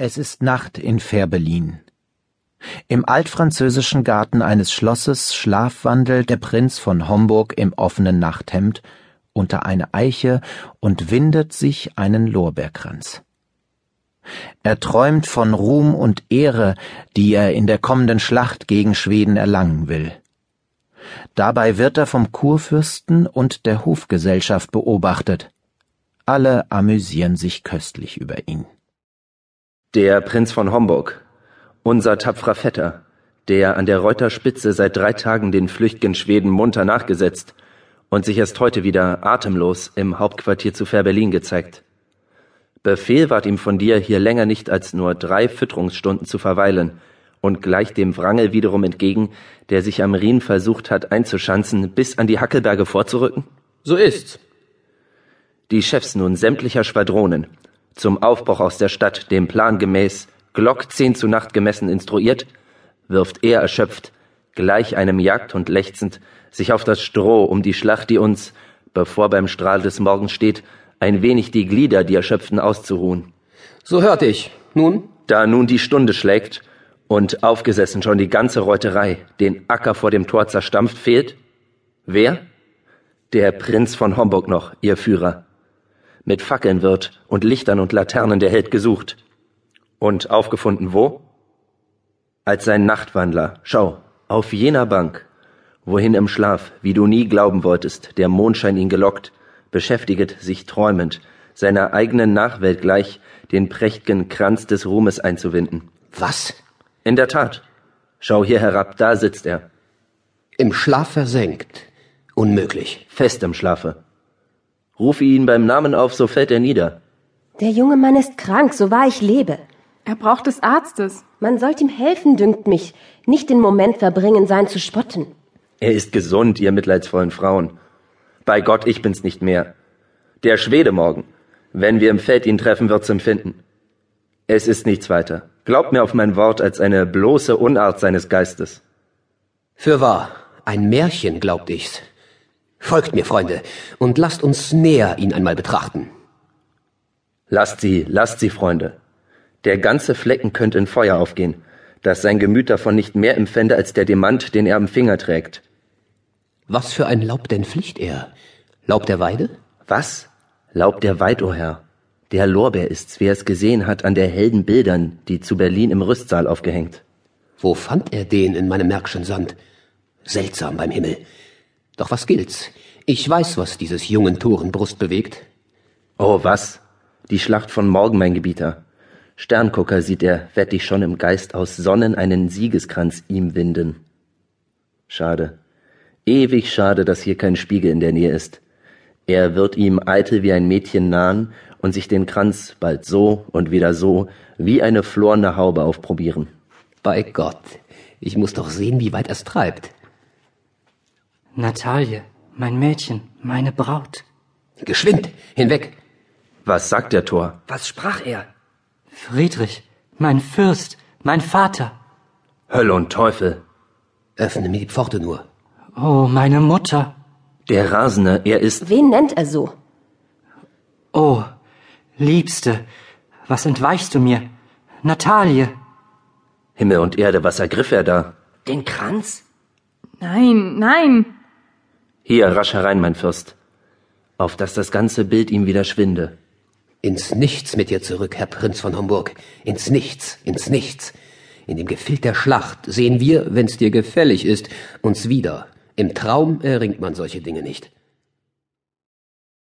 Es ist Nacht in Fehrbellin. Im altfranzösischen Garten eines Schlosses schlafwandelt der Prinz von Homburg im offenen Nachthemd unter eine Eiche und windet sich einen Lorbeerkranz. Er träumt von Ruhm und Ehre, die er in der kommenden Schlacht gegen Schweden erlangen will. Dabei wird er vom Kurfürsten und der Hofgesellschaft beobachtet. Alle amüsieren sich köstlich über ihn. Der Prinz von Homburg, unser tapferer Vetter, der an der Reuterspitze seit drei Tagen den flüchtigen Schweden munter nachgesetzt und sich erst heute wieder atemlos im Hauptquartier zu Fehrbellin gezeigt. Befehl ward ihm von dir, hier länger nicht als nur drei Fütterungsstunden zu verweilen und gleich dem Wrangel wiederum entgegen, der sich am Rhin versucht hat einzuschanzen, bis an die Hackelberge vorzurücken? So ist's. Die Chefs nun sämtlicher Schwadronen, zum Aufbruch aus der Stadt dem Plan gemäß Glock zehn zu Nacht gemessen instruiert, wirft er erschöpft, gleich einem Jagdhund lechzend, sich auf das Stroh um die Schlacht, die uns, bevor beim Strahl des Morgens steht, ein wenig die Glieder die Erschöpften auszuruhen. So hörte ich. Nun? Da nun die Stunde schlägt und aufgesessen schon die ganze Reuterei den Acker vor dem Tor zerstampft, fehlt? Wer? Der Prinz von Homburg noch, ihr Führer mit Fackeln wird und Lichtern und Laternen der Held gesucht. Und aufgefunden wo? Als sein Nachtwandler, schau, auf jener Bank, wohin im Schlaf, wie du nie glauben wolltest, der Mondschein ihn gelockt, beschäftiget sich träumend, seiner eigenen Nachwelt gleich, den prächt'gen Kranz des Ruhmes einzuwinden. Was? In der Tat. Schau hier herab, da sitzt er. Im Schlaf versenkt. Unmöglich. Fest im Schlafe. Rufe ihn beim Namen auf, so fällt er nieder. Der junge Mann ist krank, so wahr ich lebe. Er braucht des Arztes. Man sollt ihm helfen, dünkt mich, nicht den Moment verbringen, sein zu spotten. Er ist gesund, ihr mitleidsvollen Frauen. Bei Gott, ich bin's nicht mehr. Der Schwede morgen. Wenn wir im Feld ihn treffen, wird's empfinden. Es ist nichts weiter. Glaubt mir auf mein Wort als eine bloße Unart seines Geistes. Für wahr. Ein Märchen, glaubt ich's. Folgt mir, Freunde, und lasst uns näher ihn einmal betrachten. Lasst sie, lasst sie, Freunde. Der ganze Flecken könnte in Feuer aufgehen, dass sein Gemüt davon nicht mehr empfände als der Demant, den er am Finger trägt. Was für ein Laub denn pflicht er? Laub der Weide? Was? Laub der Weid, o Herr. Der Lorbeer ist's, wer es gesehen hat an der helden Bildern, die zu Berlin im Rüstsaal aufgehängt. Wo fand er den in meinem Märkischen Sand? Seltsam beim Himmel. Doch was gilt's? Ich weiß, was dieses jungen Toren Brust bewegt. Oh, was? Die Schlacht von morgen, mein Gebieter. Sterngucker sieht er, wett ich schon im Geist aus Sonnen einen Siegeskranz ihm winden. Schade. Ewig schade, dass hier kein Spiegel in der Nähe ist. Er wird ihm eitel wie ein Mädchen nahen und sich den Kranz bald so und wieder so wie eine florende Haube aufprobieren. Bei Gott, ich muss doch sehen, wie weit er's treibt. Natalie, mein Mädchen, meine Braut. Geschwind, hinweg. Was sagt der Tor? Was sprach er? Friedrich, mein Fürst, mein Vater. Hölle und Teufel. Öffne mir die Pforte nur. Oh, meine Mutter. Der Rasende, er ist. Wen nennt er so? Oh, Liebste, was entweichst du mir? Natalie. Himmel und Erde, was ergriff er da? Den Kranz? Nein, nein. Hier, rasch herein, mein Fürst, auf dass das ganze Bild ihm wieder schwinde. Ins Nichts mit dir zurück, Herr Prinz von Homburg. Ins Nichts, ins Nichts. In dem Gefild der Schlacht sehen wir, wenn's dir gefällig ist, uns wieder. Im Traum erringt man solche Dinge nicht.